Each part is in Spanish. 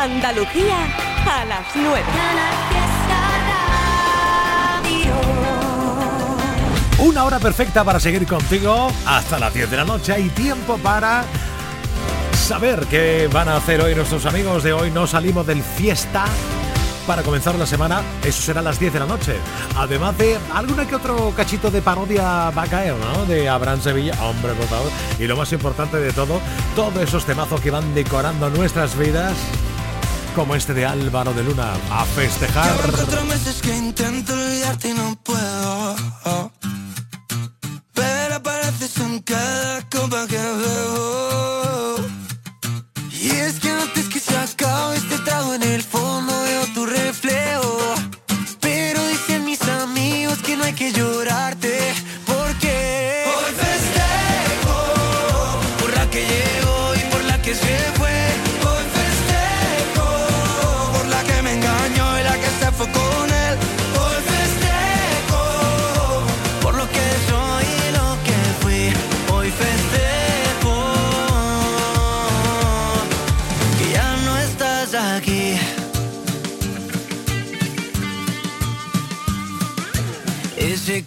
Andalucía a las 9. Una hora perfecta para seguir contigo hasta las 10 de la noche y tiempo para saber qué van a hacer hoy nuestros amigos de hoy. No salimos del fiesta para comenzar la semana, eso será las 10 de la noche. Además de alguna que otro cachito de parodia va a caer, ¿no? De Abraham Sevilla, hombre, por favor. Y lo más importante de todo, todos esos temazos que van decorando nuestras vidas como este de Álvaro de Luna a festejar. cuatro meses que intento olvidarte y no puedo. Pero apareces en cada copa que veo. Y es que antes que se acabe este trago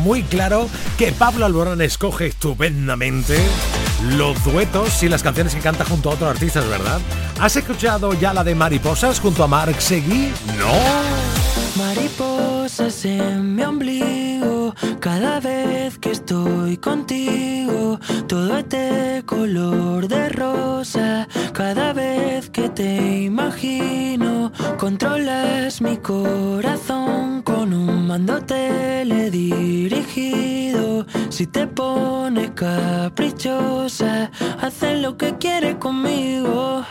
Muy claro, que Pablo Alborán escoge estupendamente los duetos y las canciones que canta junto a otros artistas, ¿verdad? ¿Has escuchado ya la de Mariposas junto a Mark Seguí? No. Mariposas en mi ombligo, cada vez que estoy contigo, todo es de color de rosa, cada vez que te imagino, controlas mi corazón con un mando teledirigido, si te pones caprichosa, haces lo que quieres conmigo.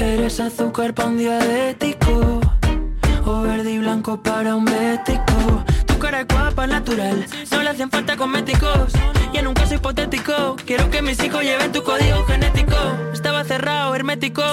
Eres azúcar para un diabético o verde y blanco para un bético. Tu cara es guapa, natural, no le hacen falta cosméticos. Y en un caso hipotético, quiero que mis hijos lleven tu código genético. Estaba cerrado, hermético,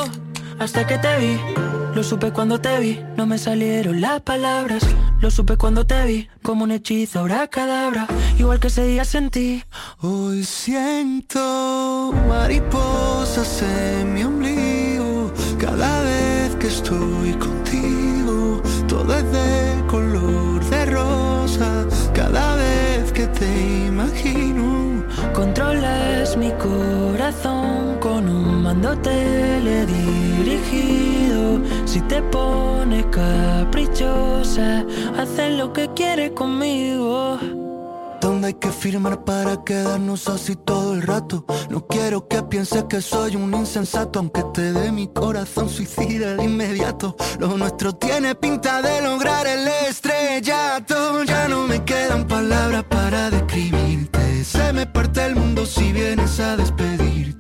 hasta que te vi. Lo supe cuando te vi, no me salieron las palabras. Lo supe cuando te vi, como un hechizo, ahora cadabra. Igual que ese día sentí. Hoy siento mariposas en mi ombligo cada vez que estoy contigo. Todo es de color de rosa cada vez que te imagino. Controlas mi corazón con un mando teledirigido. Si te pones caprichosa, haces lo que quieres conmigo. ¿Dónde hay que firmar para quedarnos así todo el rato? No quiero que pienses que soy un insensato, aunque te dé mi corazón suicida de inmediato. Lo nuestro tiene pinta de lograr el estrellato. Ya no me quedan palabras para describirte. Se me parte el mundo si vienes a despedirte.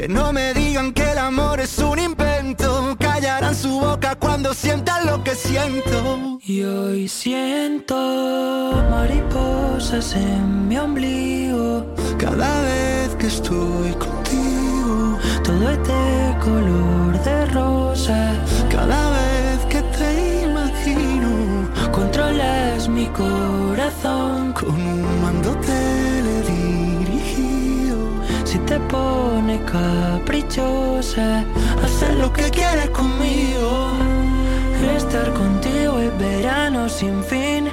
Que no me digan que el amor es un invento. Callarán su boca cuando sientas lo que siento. Y hoy siento mariposas en mi ombligo. Cada vez que estoy contigo, todo es de color de rosa. Cada vez que te imagino, controlas mi corazón te pone caprichosa, hacer lo que quieres conmigo. Estar contigo es verano sin fin.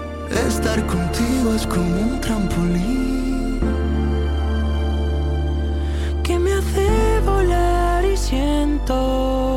Estar contigo es como un trampolín que me hace volar y siento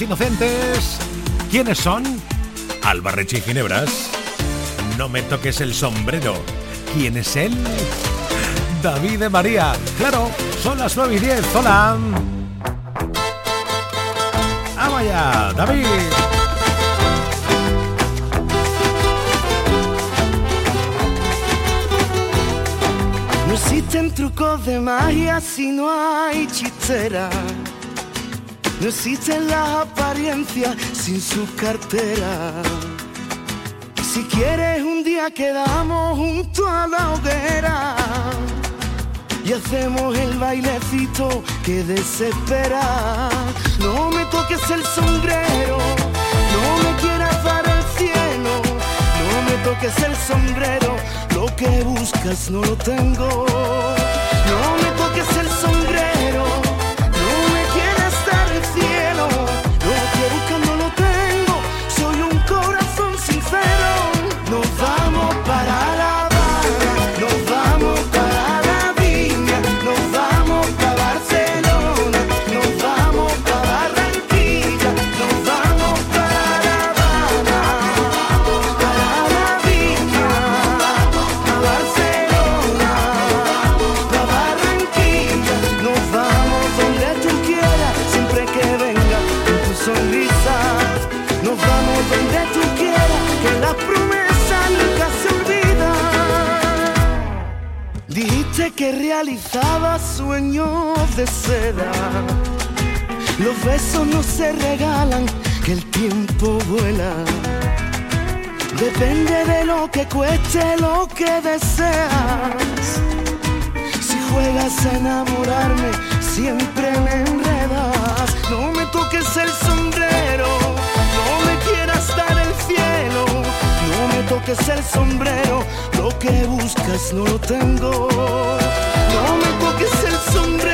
Inocentes. ¿Quiénes son? Alba Reche y Ginebras. No me toques el sombrero. ¿Quién es él? David de María. Claro, son las 9 y 10. Hola. ¡Ah, vaya! David. No existen trucos de magia si no hay chistera. No existen las apariencias sin su cartera. Si quieres un día quedamos junto a la hoguera y hacemos el bailecito que desespera. No me toques el sombrero, no me quieras dar el cielo, no me toques el sombrero, lo que buscas no lo tengo. No realizaba sueños de seda. Los besos no se regalan, que el tiempo vuela. Depende de lo que cueste lo que deseas. Si juegas a enamorarme, siempre me enredas. No me toques el sombrero, no me quieras dar el cielo. No me toques el sombrero, lo que buscas no lo tengo. No me toques el sombrero,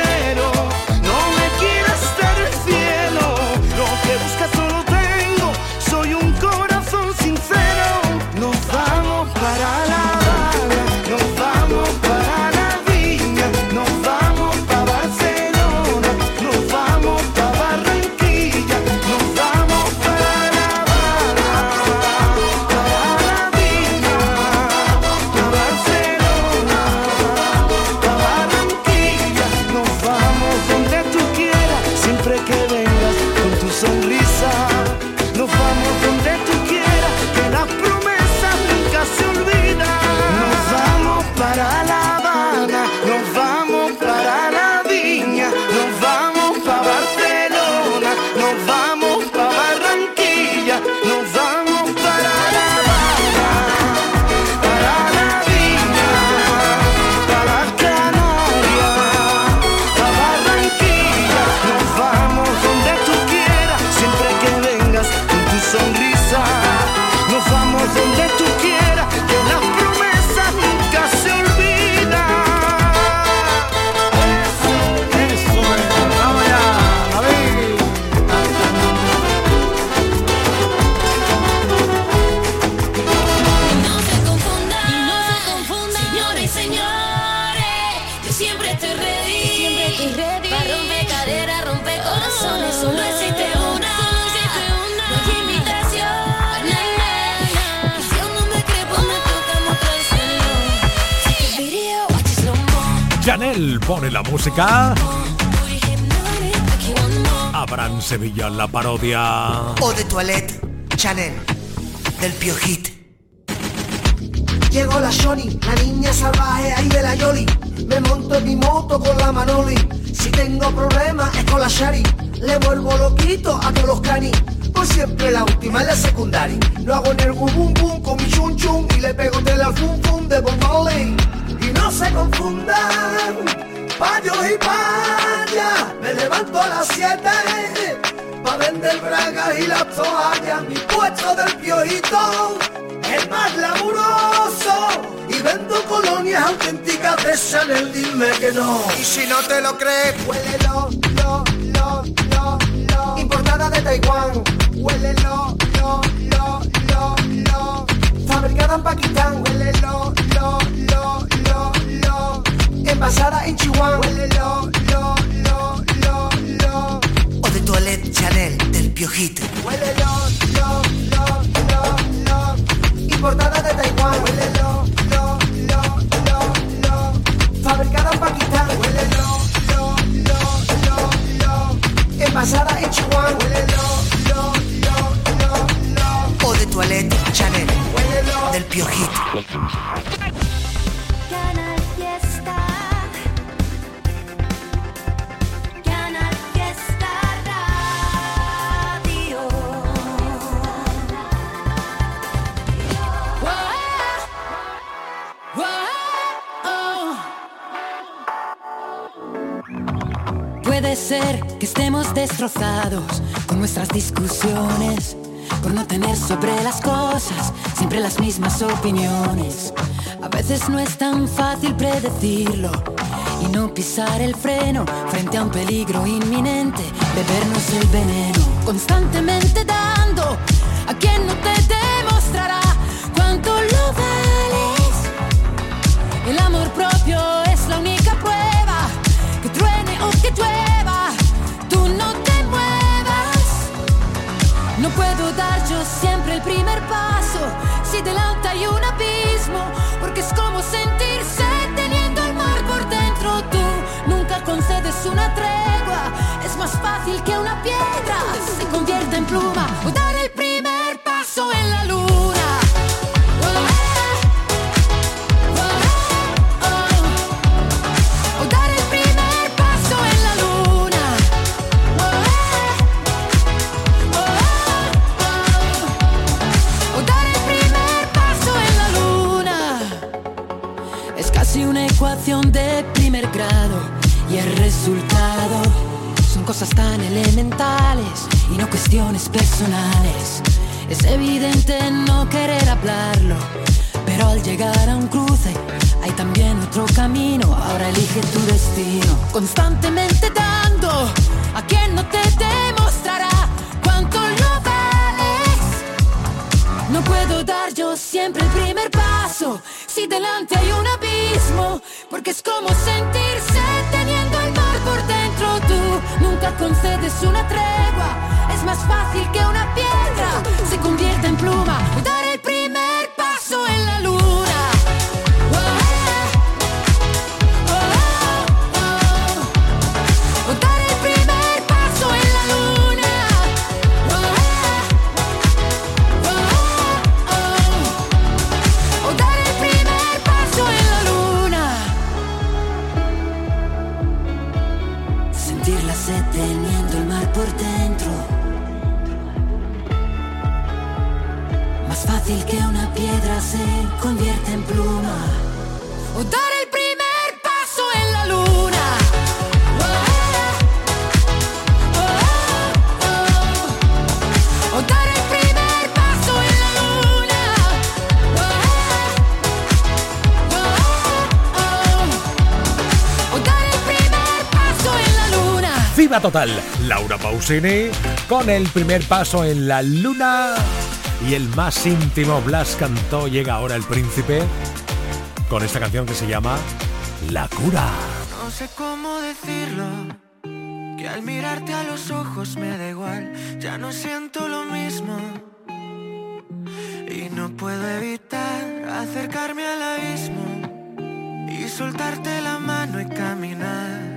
Sevilla la parodia. Eau de toilette Chanel del Piojit. Llegó la Shoni, la niña salvaje ahí de la Yoli. Me monto en mi moto con la Manoli. Si tengo problemas es con la Shari. Le vuelvo loquito a todos los canis. Pues siempre la última en la secundaria. Lo hago en el bum bum con mi chun chun. Y le pego tele al fum fum de Bob. Y no se confundan, payos y payas. Me levanto a las 7 Pa' vender bragas y las toallas, mi puesto del piojito es más laburoso. Y vendo colonias auténticas de Chanel, dime que no. Y si no te lo crees, Huélelo, lo, lo, lo, lo. Importada de Taiwán. Huélelo, lo, lo, lo, lo. Fabricada en Pakistán. Huélelo, Envasada en Chihuahua. Huélelo, lo, lo, lo, lo. Eau de toilette Chanel del Piojit. Huélelo, lo, lo, lo, lo. Importada de Taiwán. Huélelo, lo, lo, lo, lo. Fabricada en Pakistán. Huélelo, lo, lo, lo, lo. Envasada en Chihuahua. Huélelo, lo, lo, lo, lo. Eau de toilette Chanel Huélelo. del Piojit. Puede ser que estemos destrozados con nuestras discusiones, por no tener sobre las cosas siempre las mismas opiniones. A veces no es tan fácil predecirlo y no pisar el freno frente a un peligro inminente, bebernos el veneno, constantemente dando a quien no te demostrará constantemente dando a quien no te demostrará cuánto lo vales. No puedo dar yo siempre el primer paso si delante hay un abismo, porque es como sentirse teniendo el mar por dentro. Tú nunca concedes una tregua, es más fácil que una piedra se convierta en pluma. Sed teniendo el mar por dentro. Más fácil que una piedra se convierte en pluma. Total, Laura Pausini, con el primer paso en la luna. Y el más íntimo Blas cantó, llega ahora el príncipe, con esta canción que se llama La cura. No sé cómo decirlo, que al mirarte a los ojos me da igual, ya no siento lo mismo. Y no puedo evitar acercarme al abismo y soltarte la mano y caminar.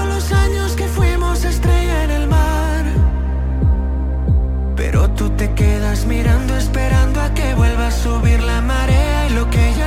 los años que fuimos estrella en el mar. Pero tú te quedas mirando, esperando a que vuelva a subir la marea. Y lo que ya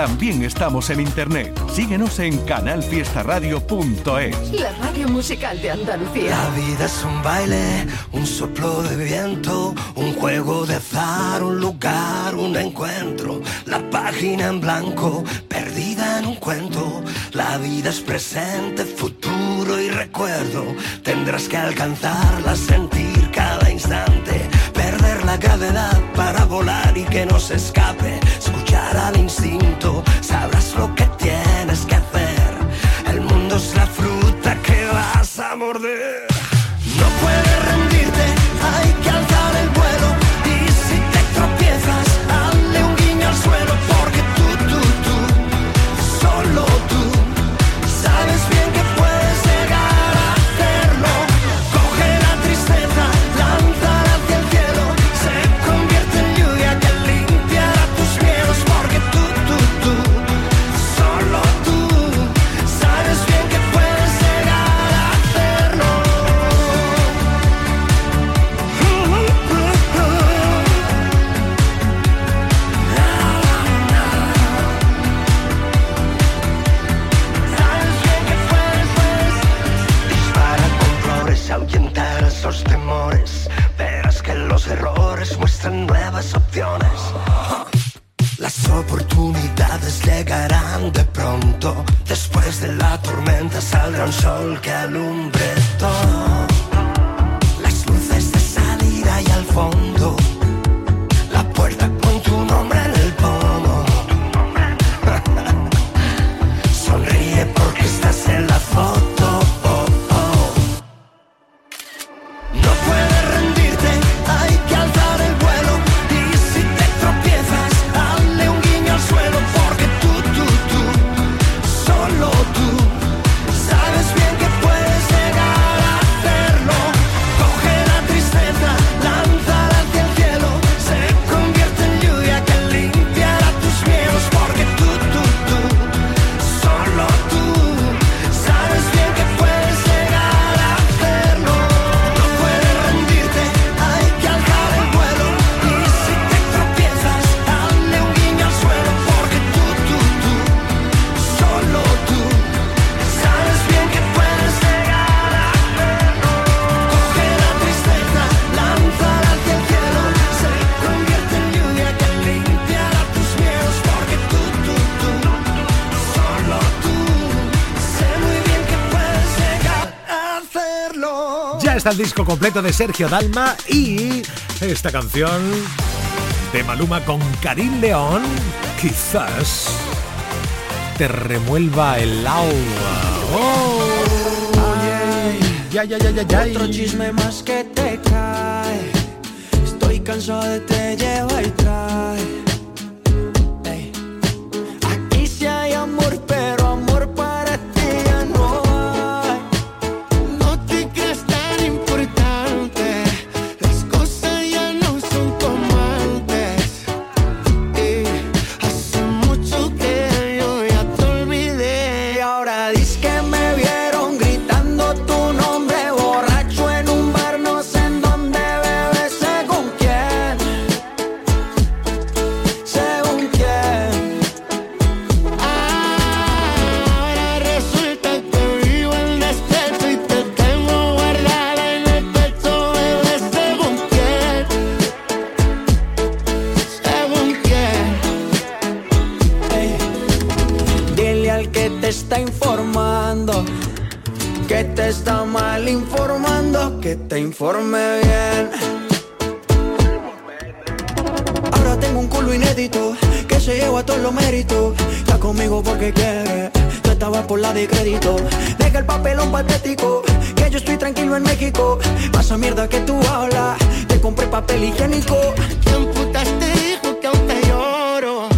También estamos en internet. Síguenos en canalfiestaradio.es. La radio musical de Andalucía. La vida es un baile, un soplo de viento, un juego de azar, un lugar, un encuentro. La página en blanco, perdida en un cuento. La vida es presente, futuro y recuerdo. Tendrás que alcanzarla, sentir cada instante. Perder la gravedad para volar y que no se escape. Escuchar al instinto, sabrás lo que el disco completo de Sergio Dalma y esta canción de Maluma con Karim León, quizás te remuelva el agua. Oh. Ya, ya, ya, ya, Otro chisme más que te cae. Estoy cansado de te lleva y trae que se lleva todos los méritos. Está conmigo porque quiere, tú estabas por la de crédito. Deja el papelón patético, que yo estoy tranquilo en México. Pasa mierda que tú hablas, te compré papel higiénico. ¿Quién putas te dijo que aún te lloro?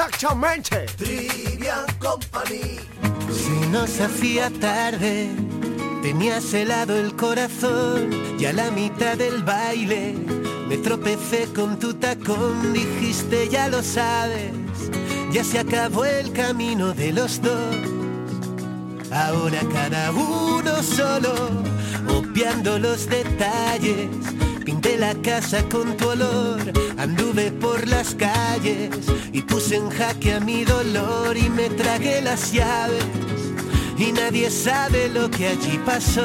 Exactamente. Trivia Company. Si nos hacía tarde, tenías helado el corazón y a la mitad del baile me tropecé con tu tacón. Dijiste, ya lo sabes, ya se acabó el camino de los dos. Ahora cada uno solo, obviando los detalles Pinté la casa con tu olor, anduve por las calles y puse en jaque a mi dolor y me tragué las llaves. Y nadie sabe lo que allí pasó.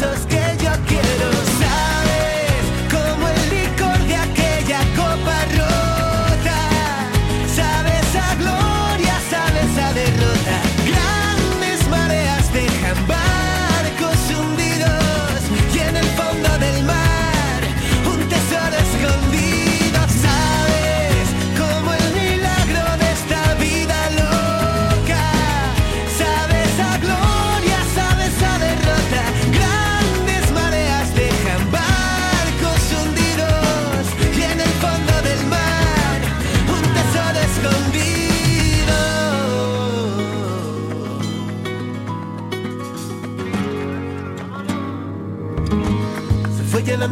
Jesus.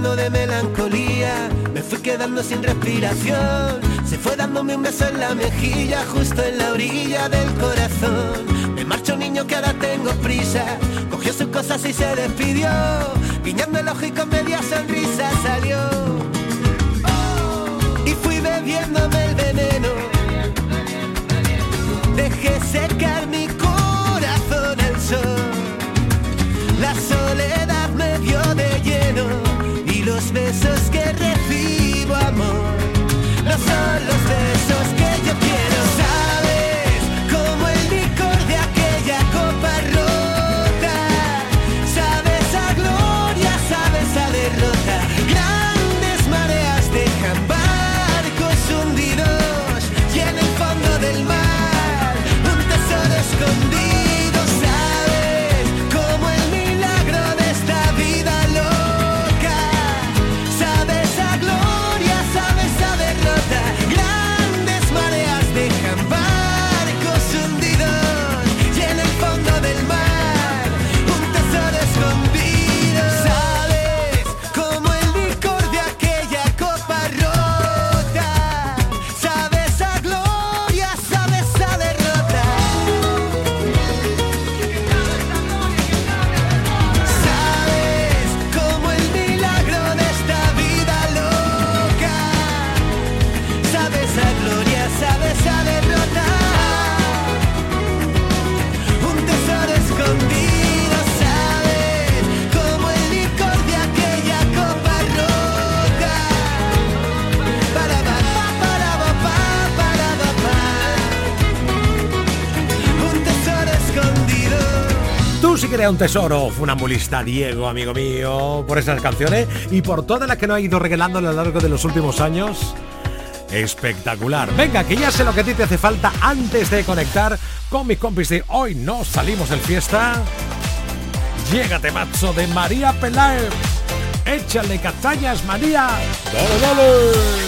De melancolía, me fui quedando sin respiración. Se fue dándome un beso en la mejilla, justo en la orilla del corazón. Me marcho niño que ahora tengo prisa, cogió sus cosas y se despidió. Guiñando el ojo y con media sonrisa salió. Y fui bebiéndome el veneno. Dejé secar mi los besos que recibo amor no son los besos que yo quiero. Tesoro, funambulista Diego, amigo mío, por esas canciones y por todas las que nos ha ido regalando a lo largo de los últimos años. Espectacular. Venga, que ya sé lo que a ti te hace falta antes de conectar con mis compis de hoy no salimos del fiesta. Llégate, macho, de María Peláez. Échale castañas, María. Dale, dale.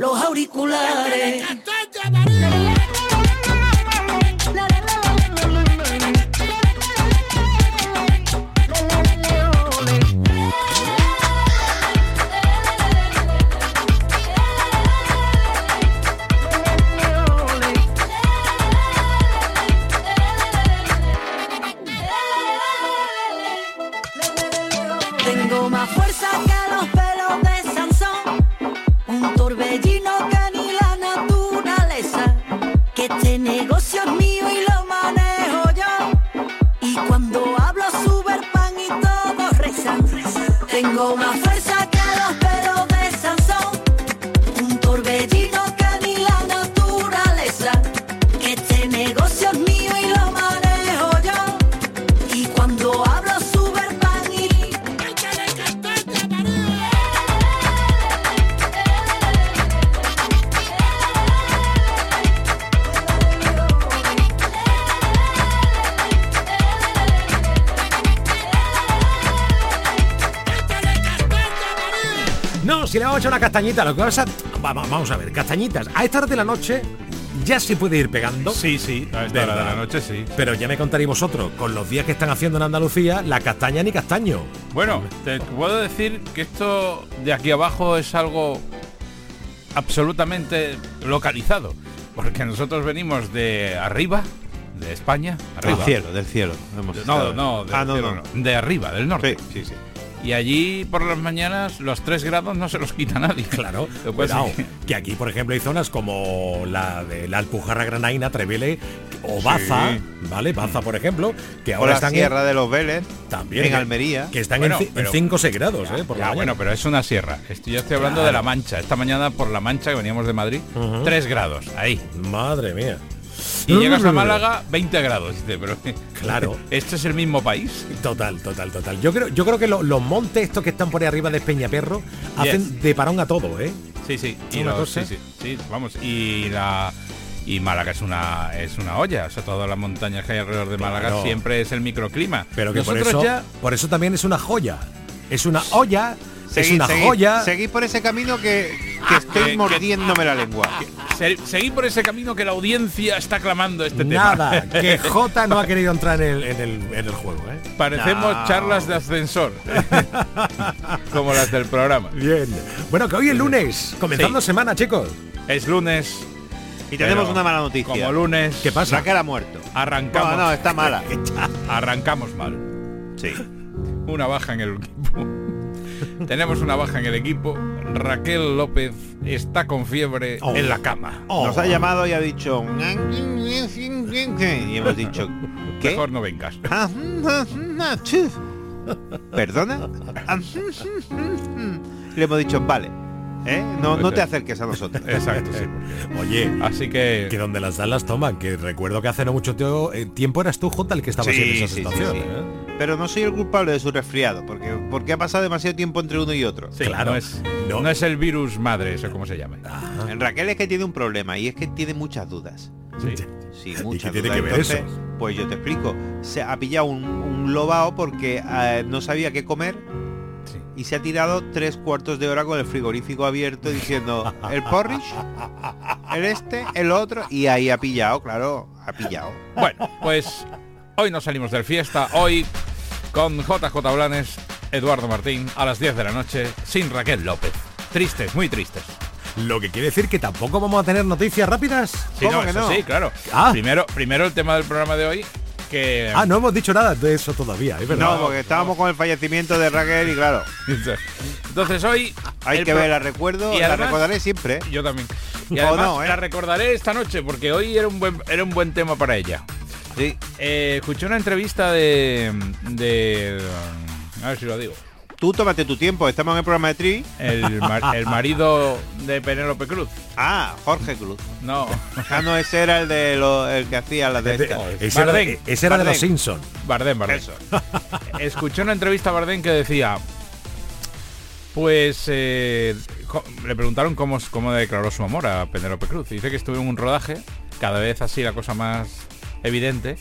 los auriculares. Tengo más fuerza Tengo más fuerza castañita, lo que pasa, vamos, vamos a ver, castañitas, a esta hora de la noche ya se puede ir pegando. Sí, sí, a esta hora de la noche sí. Pero ya me contaréis vosotros, con los días que están haciendo en Andalucía, la castaña ni castaño. Bueno, te puedo decir que esto de aquí abajo es algo absolutamente localizado. Porque nosotros venimos de arriba, de España, arriba. Del cielo, del cielo. hemos No, estado. no, del Ah, no, cielo no. no, de arriba, del norte. Sí, sí, sí. Y allí por las mañanas los 3 grados no se los quita nadie. Claro, cuidado, sí. que aquí, por ejemplo, hay zonas como la de la Alpujarra Granaina, Trevele o Baza, ¿vale? Baza, por ejemplo, que O ahora la están Sierra de los Vélez, también en Almería. que están Bueno, en, ci- en pero- 5 o 6 grados, ¿eh? Por la Ya, bueno, pero es una sierra. Estoy, yo estoy hablando de la Mancha. Esta mañana por la Mancha, que veníamos de Madrid, 3 grados, ahí. Madre mía. Y llegas a Málaga, 20 grados. Dice, pero Claro. ¿Este es el mismo país? Total, total, total. Yo creo, yo creo que lo- los montes estos que están por ahí arriba de Peñaperro hacen Yes. de parón a todo, ¿eh? Sí, sí. Y Una los- cosa. sí, sí, sí, vamos. Y la y Málaga es una es una olla. O sea, todas las montañas que hay alrededor de Málaga Claro. siempre es el microclima. Pero que por eso, ya por eso también es una joya. Es una olla, es una seguid, joya. seguid por ese camino que, que estoy que- mordiéndome la lengua. se- seguid por ese camino que la audiencia está clamando este tema. Nada, que J no ha querido entrar en el, en el, en el juego, ¿eh? Parecemos No. charlas de ascensor. Como las del programa. Bien. Bueno, que hoy es lunes, comenzando Sí. semana, chicos. Es lunes. Y tenemos una mala noticia. Como lunes. ¿Qué pasa? Raquel ha muerto. Arrancamos. No, no, está mala. Arrancamos mal. Sí. Una baja en el equipo. Tenemos una baja en el equipo. Raquel López está con fiebre Oh. en la cama. Oh. Nos ha llamado y ha dicho. Y hemos dicho. ¿Qué? Mejor no vengas. ¿Perdona? Le hemos dicho, vale. ¿eh? No, no te acerques a nosotros. Exacto, sí. Oye, Así que que donde las dan las toman, que recuerdo que hace no mucho eh, tiempo eras tú, J, el que estaba Sí, en esa sí, sí, situación. sí. ¿eh? Pero no soy el culpable de su resfriado, porque, porque ha pasado demasiado tiempo entre uno y otro. sí, claro. no, es, No. no es el virus madre, eso como se llame. En Raquel es que tiene un problema y es que tiene muchas dudas. Sí. Sí, muchas qué tiene dudas. que ver Entonces, eso? Pues yo te explico. Se ha pillado un, un lobao porque eh, no sabía qué comer y se ha tirado tres cuartos de hora con el frigorífico abierto diciendo el porridge, el este, el otro y ahí ha pillado, claro, ha pillado. Bueno, pues hoy nos salimos del fiesta. Hoy con JJ Blanes, Eduardo Martín, a las 10 de la noche, sin Raquel López. Tristes, muy tristes. Lo que quiere decir que tampoco vamos a tener noticias rápidas. Sí, ¿Cómo no, que eso no? sí, claro. Ah. Primero, primero el tema del programa de hoy, que... Ah, no hemos dicho nada de eso todavía, es verdad. No, porque estábamos con el fallecimiento de Raquel y claro, Entonces hoy... hay que pro- ver, la recuerdo, y la recordaré siempre. Yo también. Y además no, ¿eh? la recordaré esta noche porque hoy era un buen, era un buen tema para ella. Sí. Eh, escuché una entrevista de, de... A ver si lo digo. Tú tómate tu tiempo, estamos en el programa de Tri. El, ma- el marido de Penélope Cruz. Ah, Jorge Cruz. No. Ah, no, ese era el de lo, el que hacía las de estas. ese era, Bardem. ese era de los. Simpsons. Bardem, Bardem. Eso. Escuché una entrevista a Bardem que decía, pues eh, le preguntaron cómo, cómo declaró su amor a Penélope Cruz. Y dice que estuvo en un rodaje, cada vez así la cosa más evidente,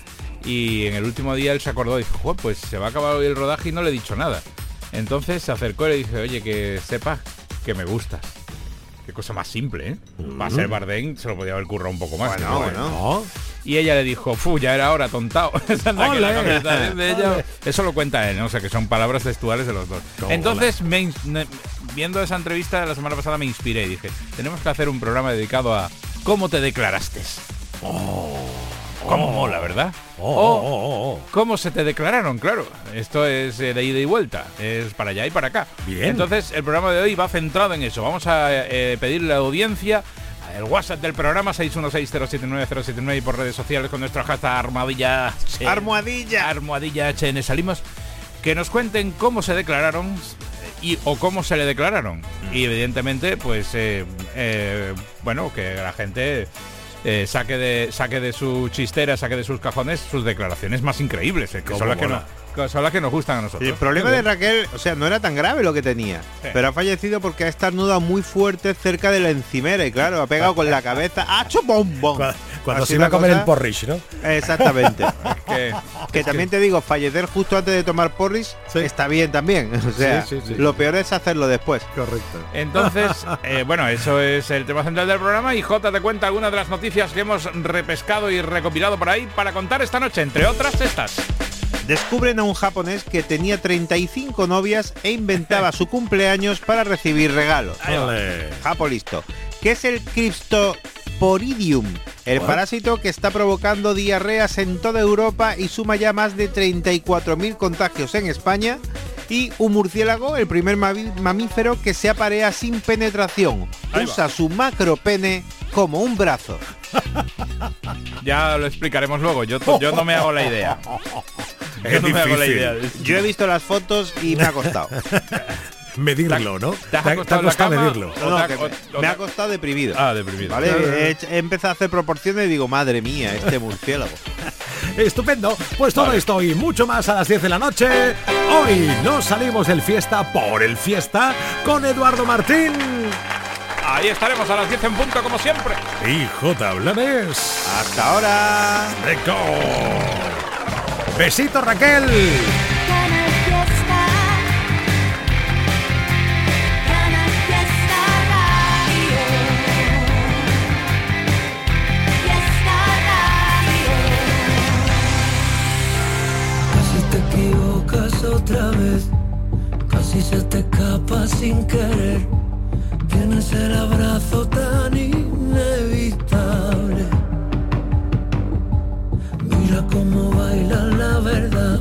y en el último día él se acordó y dijo, "Jo, pues se va a acabar hoy el rodaje y no le he dicho nada. Entonces se acercó y le dije, oye, que sepas que me gustas. Qué cosa más simple, ¿eh? Va a ser Bardem, se lo podía haber currado un poco más. Bueno, ¿no? bueno. ¿No? Y ella le dijo, fu, ya era hora, tontao. De Eso lo cuenta él, ¿no? O sea, que son palabras textuales de los dos. Toma. Entonces, me viendo esa entrevista la semana pasada me inspiré y dije, tenemos que hacer un programa dedicado a cómo te declaraste. ¿Cómo mola, verdad? Oh, O oh, oh, oh. ¿Cómo se te declararon? Claro, esto es eh, de ida y vuelta, es para allá y para acá. Bien. Entonces, el programa de hoy va centrado en eso. Vamos a eh, pedirle a la audiencia el WhatsApp del programa 616079079 y por redes sociales con nuestro hashtag armadilla H. Almohadilla. Armadilla HN salimos que nos cuenten cómo se declararon y o cómo se le declararon y evidentemente pues eh, eh, bueno que la gente eh, saque de saque de su chistera saque de sus cajones sus declaraciones más increíbles eh, que son las que, no- que son las que nos gustan a nosotros Y el problema de Raquel, o sea, no era tan grave lo que tenía, Sí. pero ha fallecido porque ha estornudado muy fuerte cerca de la encimera y claro, ha pegado con la cabeza. ¡Hacho bombón! Cua- Cuando Así se iba a comer cosa. el porridge, ¿no? Exactamente. Que- que también te digo, fallecer justo antes de tomar porris está bien también. O sea, Sí, sí, sí. lo peor es hacerlo después. Correcto. Entonces, eh, bueno, eso es el tema central del programa y Jota te cuenta algunas de las noticias que hemos repescado y recopilado por ahí para contar esta noche, entre otras estas. Descubren a un japonés que tenía 35 novias e inventaba su cumpleaños para recibir regalos. Japo listo. ¿Qué es el Cryptoporidium? El parásito que está provocando diarreas en toda Europa y suma ya más de 34.000 contagios en España. Y un murciélago, el primer mamífero que se aparea sin penetración. Usa su macropene como un brazo. Ya lo explicaremos luego, yo, yo no me hago la idea. Yo no me hago la idea. Yo he visto las fotos y me ha costado. Medirlo, ¿no? ¿Te ha- costado medirlo. No, no, me, ha costado deprimido. Ah, deprimido. ¿Vale? He empezado a hacer proporciones y digo, madre mía, este murciélago. Estupendo. Pues todo esto y mucho más a las 10 de la noche. Hoy nos salimos del fiesta por el fiesta con Eduardo Martín Ahí estaremos a las 10 en punto como siempre. y J. Blanes. Hasta ahora. Record. Besito Raquel. Casi se te escapa sin querer. Tienes el abrazo tan inevitable. Mira cómo baila la verdad,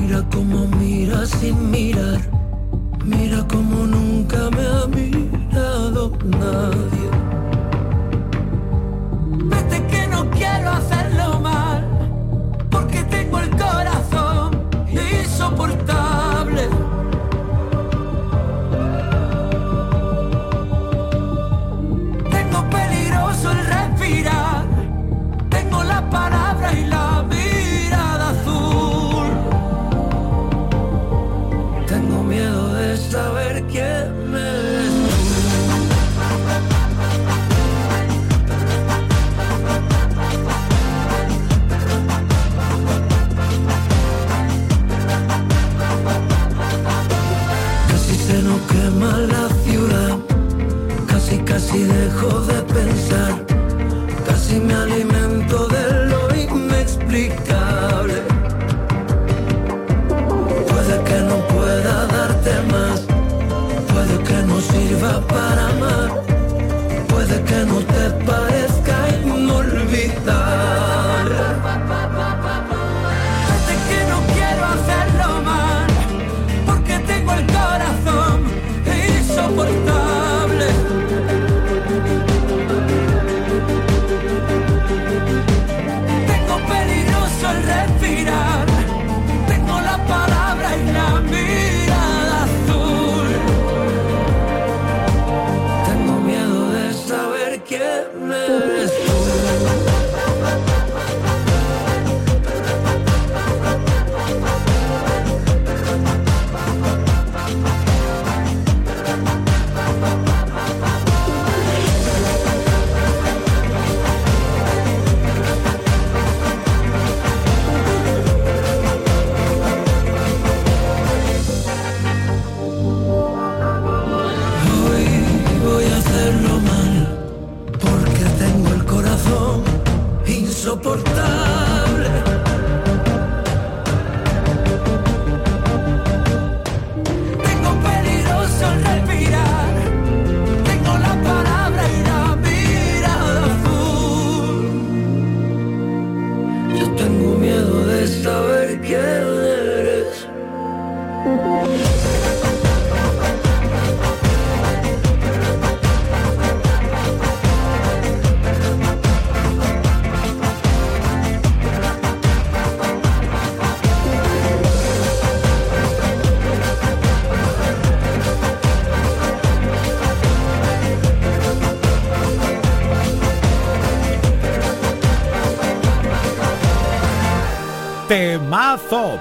mira cómo mira sin mirar, mira cómo nunca me ha mirado nadie. Vete que no quiero hacerlo mal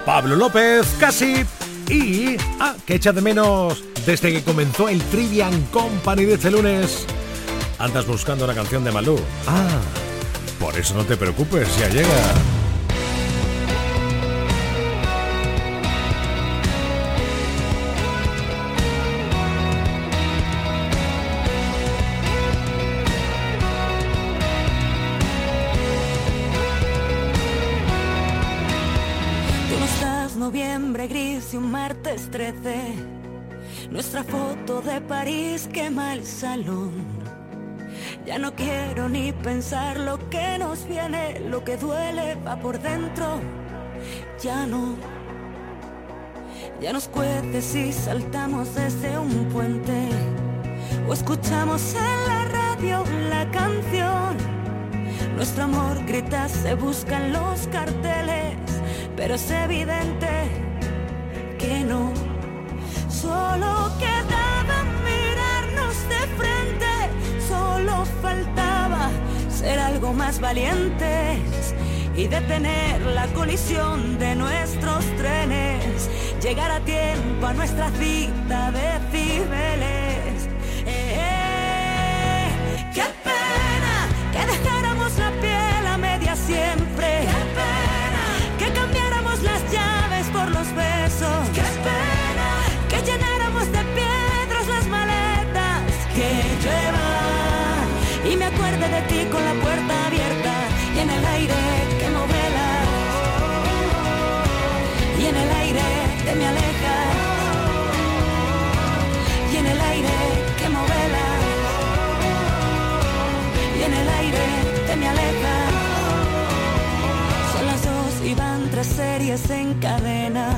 Pablo López, casi. Y. Ah, que echa de menos desde que comenzó el Trivian Company de este lunes. Andas buscando la canción de Malú. Ah. Por eso no te preocupes, ya llega. Ya nos cuece si saltamos desde un puente o escuchamos en la radio la canción. Nuestro amor grita, se buscan los carteles, pero es evidente que no. Solo quedaba mirarnos de frente, solo faltaba ser algo más valientes y detener la colisión de nuestros trenes, llegar a tiempo a nuestra cita de series en cadena.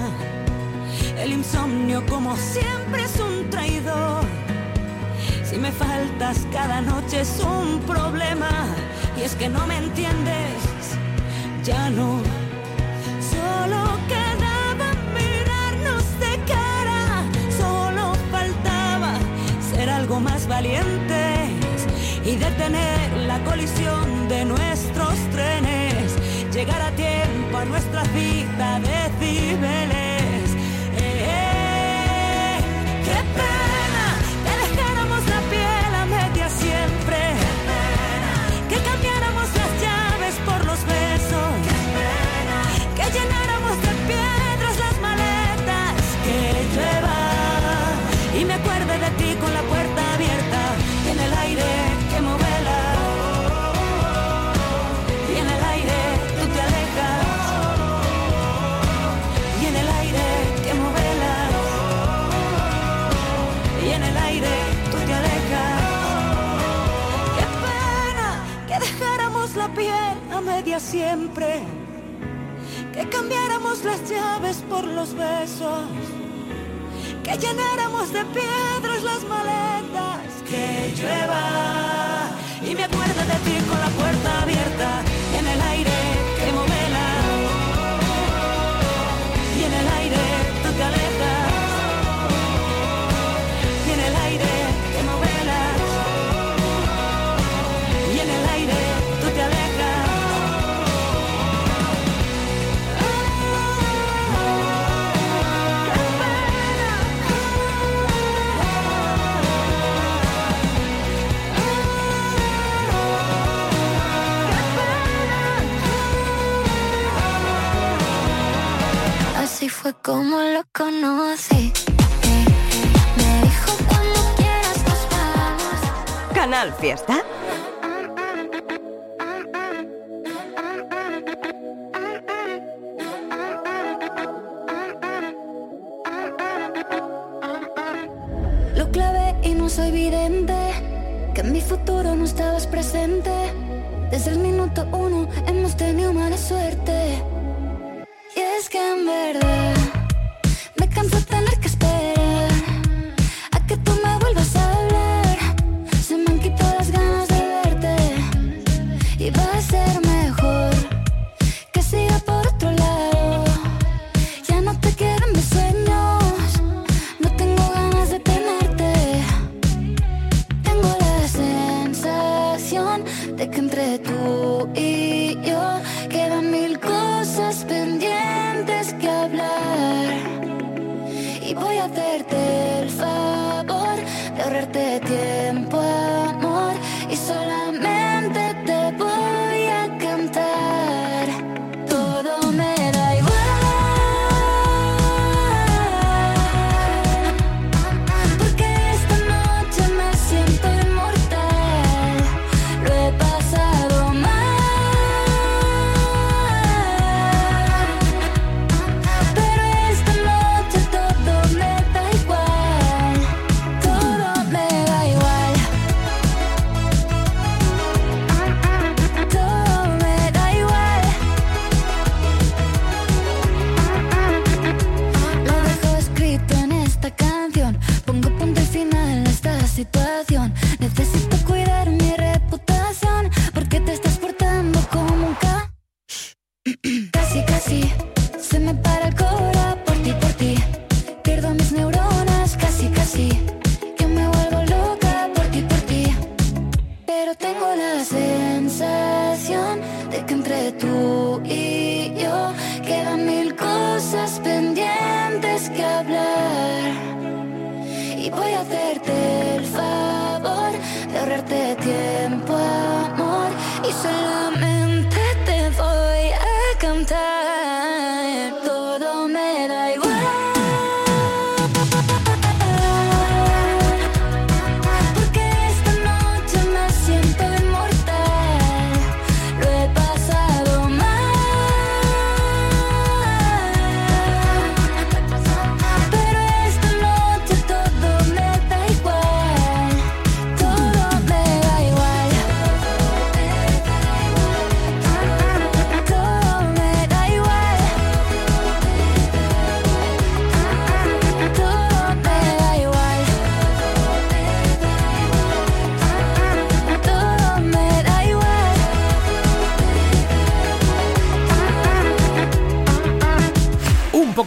El insomnio como siempre es un traidor. Si me faltas cada noche es un problema. Y es que no me entiendes, ya no. Solo quedaba mirarnos de cara. Solo faltaba ser algo más valientes y detener la colisión de nuestros trenes. Llegar a tiempo nuestra cita de siempre. Que cambiáramos las llaves por los besos. Que llenáramos de piedras las maletas. Que llueva. Y me acuerdo de ti con la puerta abierta. Fue como lo conocí. Me dijo cuando quieras nos vamos. Canal Fiesta. Lo clavé y no soy vidente. Que en mi futuro no estabas presente. Desde el chasing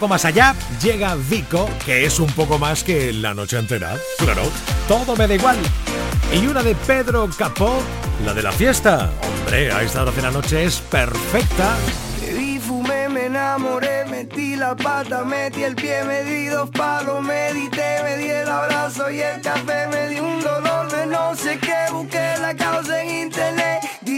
poco más allá llega Vico, que es un poco más que la noche entera. Claro, todo me da igual. Y una de Pedro Capó, la de la fiesta. Hombre, a esta hora de la noche es perfecta. Bebí, fumé, me enamoré, metí la pata, metí el pie, me di dos palos, medité, me di el abrazo y el café, me di un dolor de no sé qué, busqué la causa en internet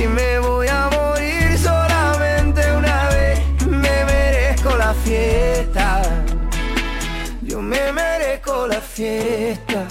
Si me voy a morir solamente una vez, me merezco la fiesta. Yo me merezco la fiesta.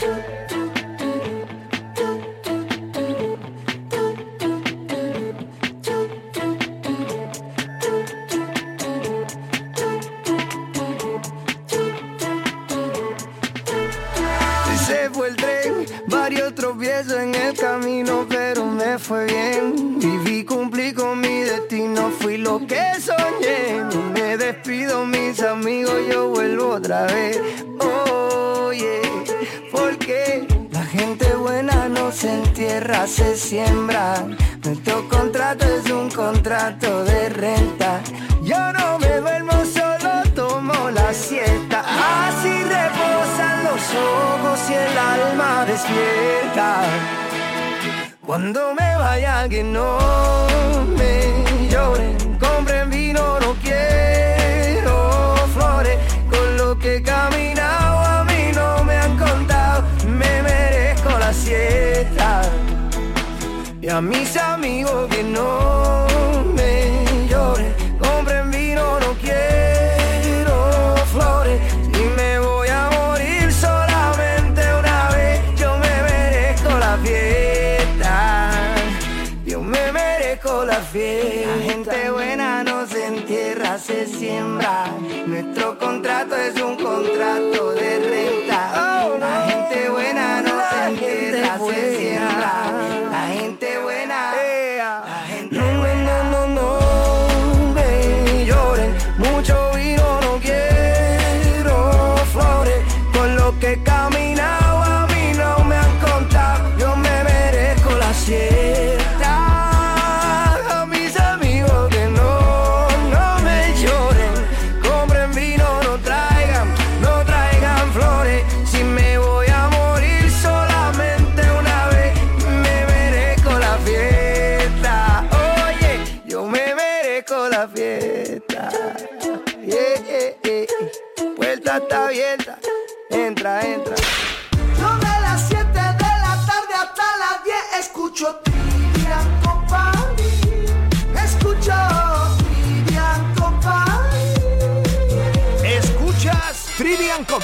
shit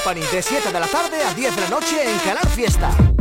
Company de 7 de la tarde a 10 de la noche en Canal Fiesta.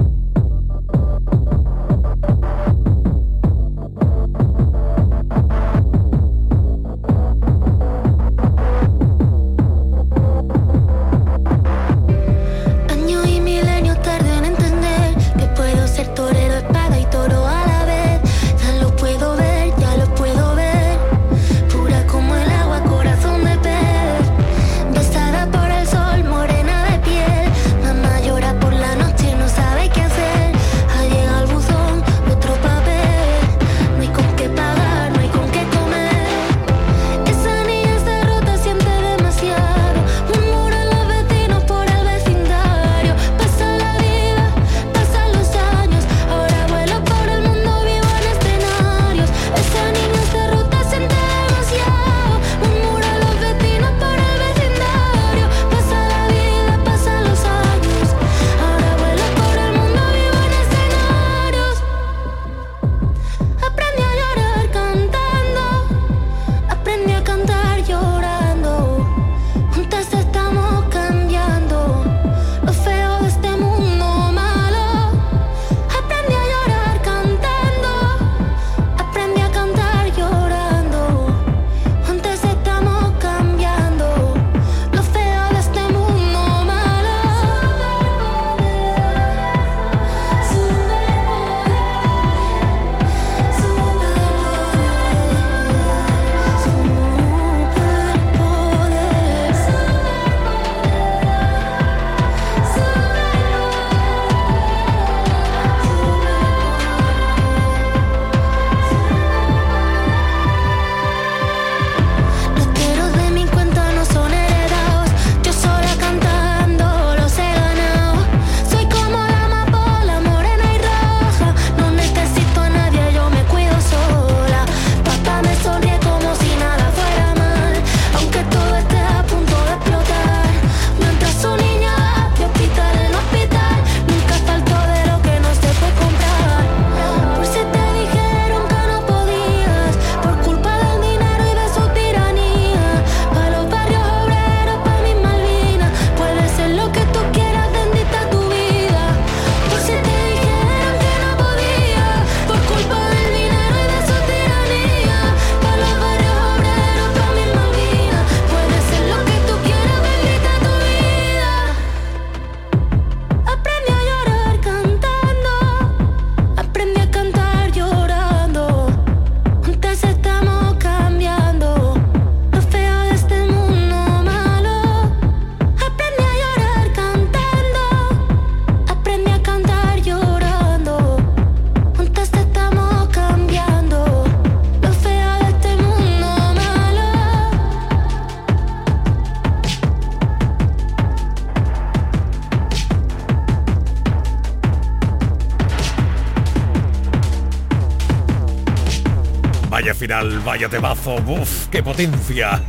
Final, vaya temazo, ¡Uf, qué potencia!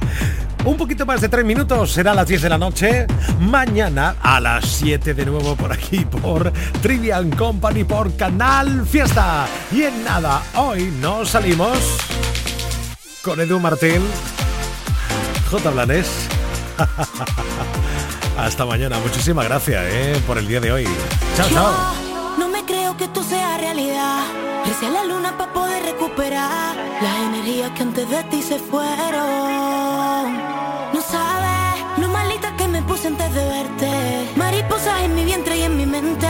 Un poquito más de tres minutos, será a las 10 de la noche. Mañana a las 7 de nuevo por aquí, por Trivian Company, por Canal Fiesta. Y en nada, hoy nos salimos con Edu Martín, J. Blanes. Hasta mañana, muchísimas gracias eh, por el día de hoy. Chao, chao. No me creo que esto sea realidad. La luna para poder recuperar las que antes de ti se fueron. No sabes lo malita que me puse antes de verte. Mariposas en mi vientre y en mi mente.